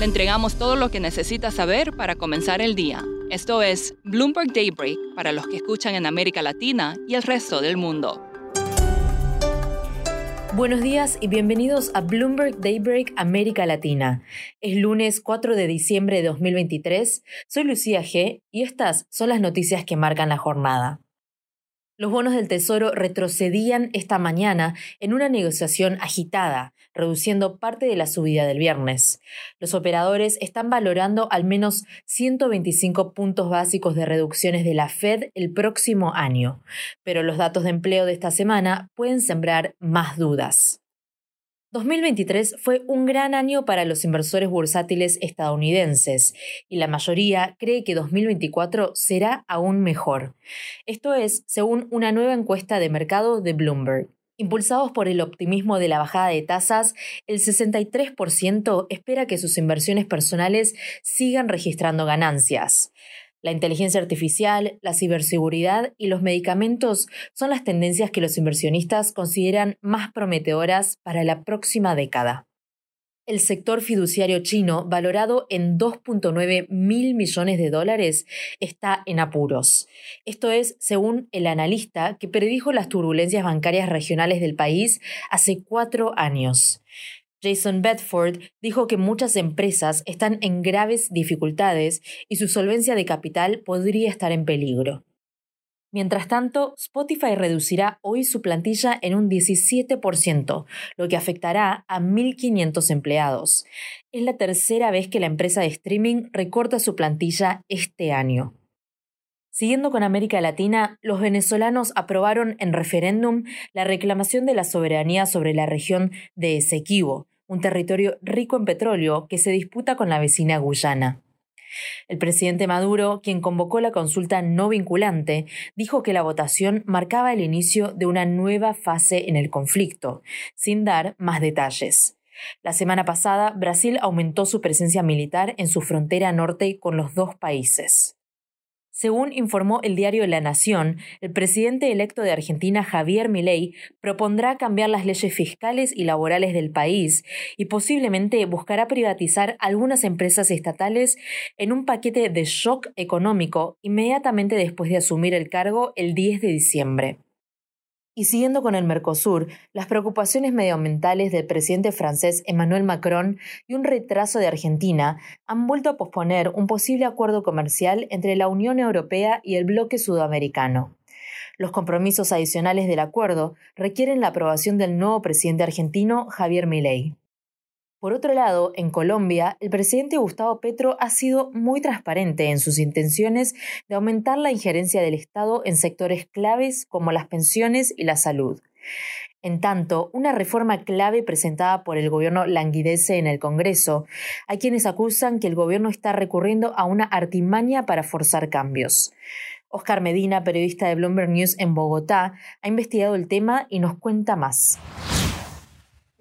Le entregamos todo lo que necesita saber para comenzar el día. Esto es Bloomberg Daybreak para los que escuchan en América Latina y el resto del mundo. Buenos días y bienvenidos a Bloomberg Daybreak América Latina. Es lunes 4 de diciembre de 2023. Soy Lucía G y estas son las noticias que marcan la jornada. Los bonos del Tesoro retrocedían esta mañana en una negociación agitada, reduciendo parte de la subida del viernes. Los operadores están valorando al menos 125 puntos básicos de reducciones de la Fed el próximo año, pero los datos de empleo de esta semana pueden sembrar más dudas. 2023 fue un gran año para los inversores bursátiles estadounidenses y la mayoría cree que 2024 será aún mejor. Esto es, según una nueva encuesta de mercado de Bloomberg. Impulsados por el optimismo de la bajada de tasas, el 63% espera que sus inversiones personales sigan registrando ganancias. La inteligencia artificial, la ciberseguridad y los medicamentos son las tendencias que los inversionistas consideran más prometedoras para la próxima década. El sector fiduciario chino, valorado en 2.9 mil millones de dólares, está en apuros. Esto es, según el analista que predijo las turbulencias bancarias regionales del país hace cuatro años. Jason Bedford dijo que muchas empresas están en graves dificultades y su solvencia de capital podría estar en peligro. Mientras tanto, Spotify reducirá hoy su plantilla en un 17%, lo que afectará a 1.500 empleados. Es la tercera vez que la empresa de streaming recorta su plantilla este año. Siguiendo con América Latina, los venezolanos aprobaron en referéndum la reclamación de la soberanía sobre la región de Esequibo, un territorio rico en petróleo que se disputa con la vecina Guyana. El presidente Maduro, quien convocó la consulta no vinculante, dijo que la votación marcaba el inicio de una nueva fase en el conflicto, sin dar más detalles. La semana pasada, Brasil aumentó su presencia militar en su frontera norte con los dos países. Según informó el diario La Nación, el presidente electo de Argentina, Javier Milei, propondrá cambiar las leyes fiscales y laborales del país y posiblemente buscará privatizar algunas empresas estatales en un paquete de shock económico inmediatamente después de asumir el cargo el 10 de diciembre. Y siguiendo con el Mercosur, las preocupaciones medioambientales del presidente francés Emmanuel Macron y un retraso de Argentina han vuelto a posponer un posible acuerdo comercial entre la Unión Europea y el bloque sudamericano. Los compromisos adicionales del acuerdo requieren la aprobación del nuevo presidente argentino Javier Milei. Por otro lado, en Colombia, el presidente Gustavo Petro ha sido muy transparente en sus intenciones de aumentar la injerencia del Estado en sectores claves como las pensiones y la salud. En tanto, una reforma clave presentada por el gobierno languidece en el Congreso. Hay quienes acusan que el gobierno está recurriendo a una artimaña para forzar cambios. Oscar Medina, periodista de Bloomberg News en Bogotá, ha investigado el tema y nos cuenta más.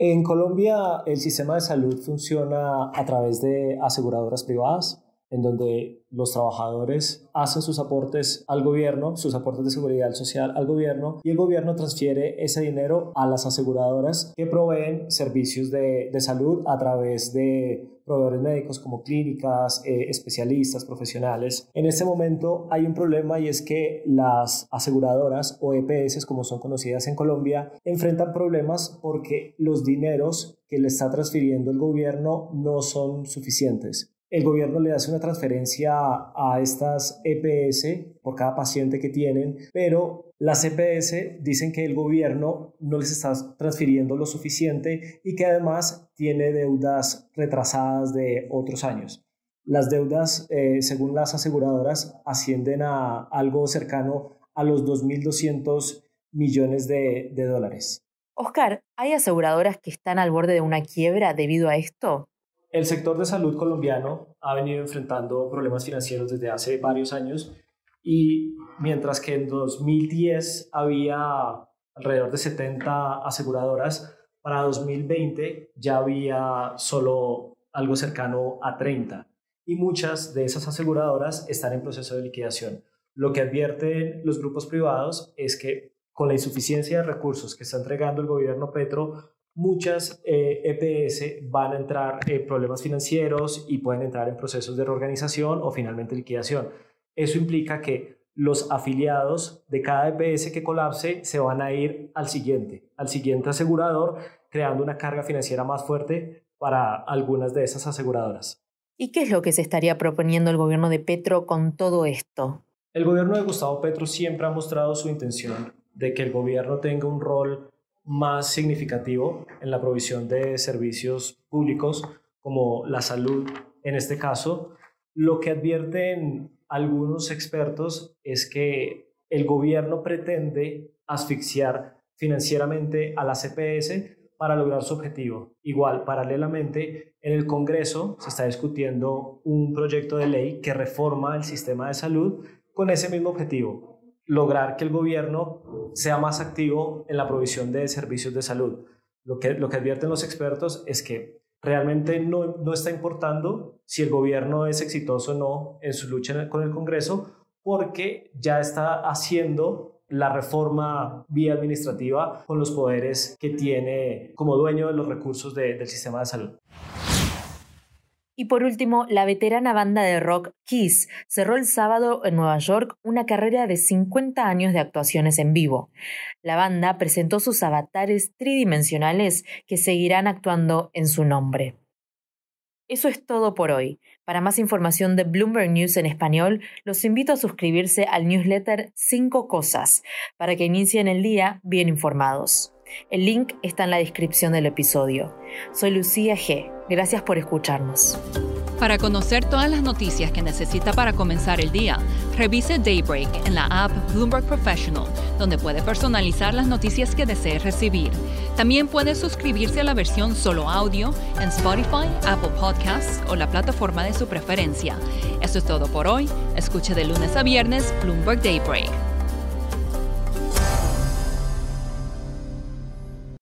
En Colombia el sistema de salud funciona a través de aseguradoras privadas, en donde los trabajadores hacen sus aportes al gobierno, sus aportes de seguridad social al gobierno, y el gobierno transfiere ese dinero a las aseguradoras que proveen servicios de, de salud a través de proveedores médicos como clínicas, eh, especialistas, profesionales. En este momento hay un problema y es que las aseguradoras o EPS, como son conocidas en Colombia, enfrentan problemas porque los dineros que le está transfiriendo el gobierno no son suficientes. El gobierno le hace una transferencia a estas EPS por cada paciente que tienen, pero las EPS dicen que el gobierno no les está transfiriendo lo suficiente y que además tiene deudas retrasadas de otros años. Las deudas, eh, según las aseguradoras, ascienden a algo cercano a los 2.200 millones de, de dólares. Oscar, ¿hay aseguradoras que están al borde de una quiebra debido a esto? El sector de salud colombiano ha venido enfrentando problemas financieros desde hace varios años y mientras que en 2010 había alrededor de 70 aseguradoras, para 2020 ya había solo algo cercano a 30 y muchas de esas aseguradoras están en proceso de liquidación. Lo que advierten los grupos privados es que con la insuficiencia de recursos que está entregando el gobierno Petro, muchas EPS eh, e van a entrar en problemas financieros y pueden entrar en procesos de reorganización o finalmente liquidación. Eso implica que los afiliados de cada EPS que colapse se van a ir al siguiente, al siguiente asegurador, creando una carga financiera más fuerte para algunas de esas aseguradoras. ¿Y qué es lo que se estaría proponiendo el gobierno de Petro con todo esto? El gobierno de Gustavo Petro siempre ha mostrado su intención de que el gobierno tenga un rol más significativo en la provisión de servicios públicos como la salud en este caso. Lo que advierten algunos expertos es que el gobierno pretende asfixiar financieramente a la CPS para lograr su objetivo. Igual, paralelamente, en el Congreso se está discutiendo un proyecto de ley que reforma el sistema de salud con ese mismo objetivo, lograr que el gobierno sea más activo en la provisión de servicios de salud. Lo que, lo que advierten los expertos es que realmente no, no está importando si el gobierno es exitoso o no en su lucha con el Congreso, porque ya está haciendo la reforma vía administrativa con los poderes que tiene como dueño de los recursos del sistema de salud. Y por último, la veterana banda de rock Kiss cerró el sábado en Nueva York una carrera de 50 años de actuaciones en vivo. La banda presentó sus avatares tridimensionales que seguirán actuando en su nombre. Eso es todo por hoy. Para más información de Bloomberg News en español, los invito a suscribirse al newsletter 5 Cosas para que inicien el día bien informados. El link está en la descripción del episodio. Soy Lucía G. Gracias por escucharnos. Para conocer todas las noticias que necesita para comenzar el día, revise Daybreak en la app Bloomberg Professional, donde puede personalizar las noticias que desee recibir. También puede suscribirse a la versión solo audio en Spotify, Apple Podcasts o la plataforma de su preferencia. Eso es todo por hoy. Escuche de lunes a viernes Bloomberg Daybreak.